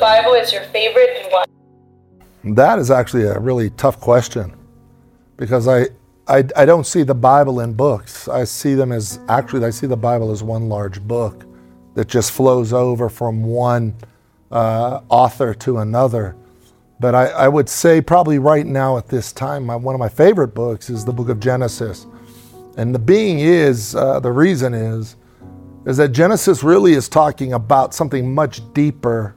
Bible is your favorite and why? That is actually a really tough question because I, I, I don't see the Bible in books. I see them as actually, I see the Bible as one large book that just flows over from one uh, author to another. But I, I, would say, probably right now at this time, my, one of my favorite books is the book of Genesis. And the being is, uh, the reason is, is that Genesis really is talking about something much deeper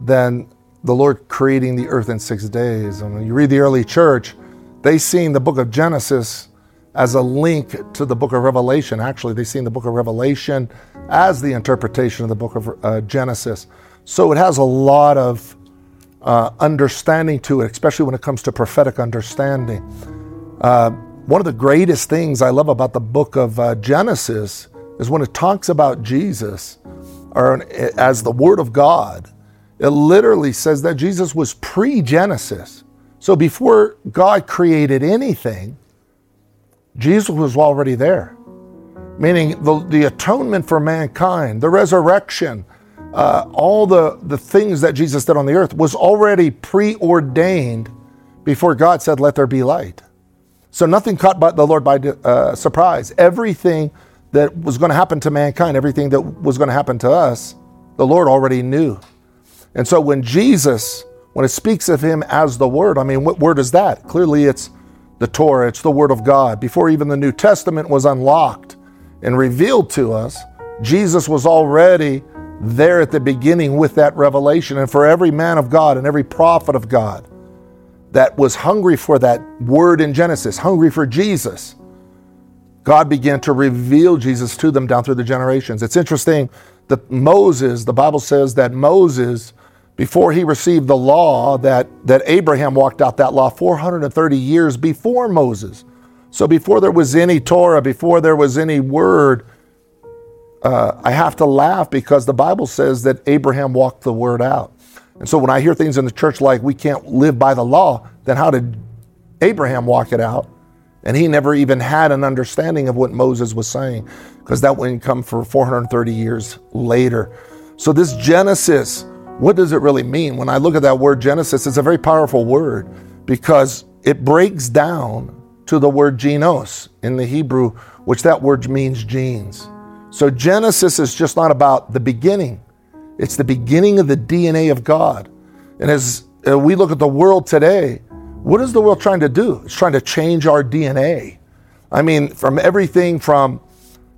than the Lord creating the earth in six days. And when you read the early church, they seen the book of Genesis as a link to the book of Revelation. Actually, they seen the book of Revelation as the interpretation of the book of uh, Genesis. So it has a lot of uh, understanding to it, especially when it comes to prophetic understanding. Uh, one of the greatest things I love about the book of uh, Genesis is when it talks about Jesus or as the Word of God, it literally says that Jesus was pre Genesis. So before God created anything, Jesus was already there. Meaning the, the atonement for mankind, the resurrection, uh, all the, the things that Jesus did on the earth was already preordained before God said, Let there be light. So nothing caught by the Lord by uh, surprise. Everything that was going to happen to mankind, everything that was going to happen to us, the Lord already knew. And so when Jesus, when it speaks of him as the Word, I mean, what word is that? Clearly it's the Torah, it's the Word of God. Before even the New Testament was unlocked and revealed to us, Jesus was already there at the beginning with that revelation. And for every man of God and every prophet of God that was hungry for that word in Genesis, hungry for Jesus, God began to reveal Jesus to them down through the generations. It's interesting that Moses, the Bible says that Moses, before he received the law, that, that Abraham walked out that law 430 years before Moses. So before there was any Torah, before there was any word, uh, I have to laugh because the Bible says that Abraham walked the word out. And so when I hear things in the church like we can't live by the law, then how did Abraham walk it out? And he never even had an understanding of what Moses was saying because that wouldn't come for 430 years later. So, this Genesis, what does it really mean? When I look at that word Genesis, it's a very powerful word because it breaks down to the word genos in the Hebrew, which that word means genes. So Genesis is just not about the beginning, it's the beginning of the DNA of God. And as uh, we look at the world today, what is the world trying to do? It's trying to change our DNA. I mean, from everything from,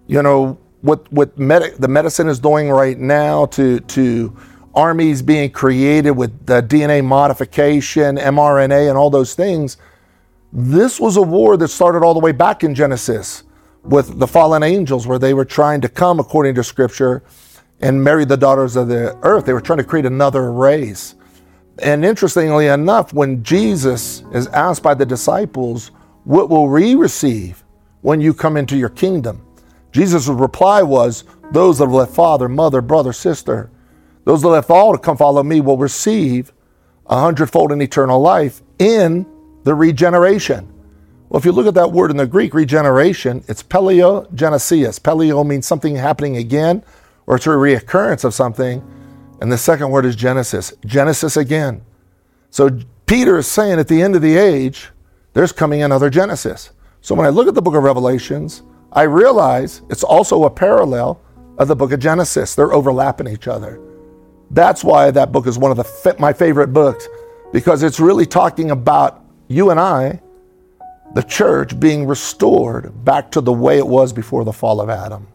you know, what what med- the medicine is doing right now to to armies being created with the DNA modification, mRNA, and all those things. This was a war that started all the way back in Genesis with the fallen angels, where they were trying to come, according to scripture, and marry the daughters of the earth. They were trying to create another race. And interestingly enough, when Jesus is asked by the disciples, What will we receive when you come into your kingdom? Jesus' reply was, Those that have left father, mother, brother, sister, those that left all to come follow me will receive a hundredfold in eternal life in the regeneration. Well, if you look at that word in the Greek, regeneration, it's paleogenesis. Paleo means something happening again, or it's a reoccurrence of something. And the second word is Genesis. Genesis again. So Peter is saying at the end of the age, there's coming another Genesis. So when I look at the book of Revelations, I realize it's also a parallel of the book of Genesis. They're overlapping each other. That's why that book is one of the, my favorite books, because it's really talking about you and I the church being restored back to the way it was before the fall of Adam.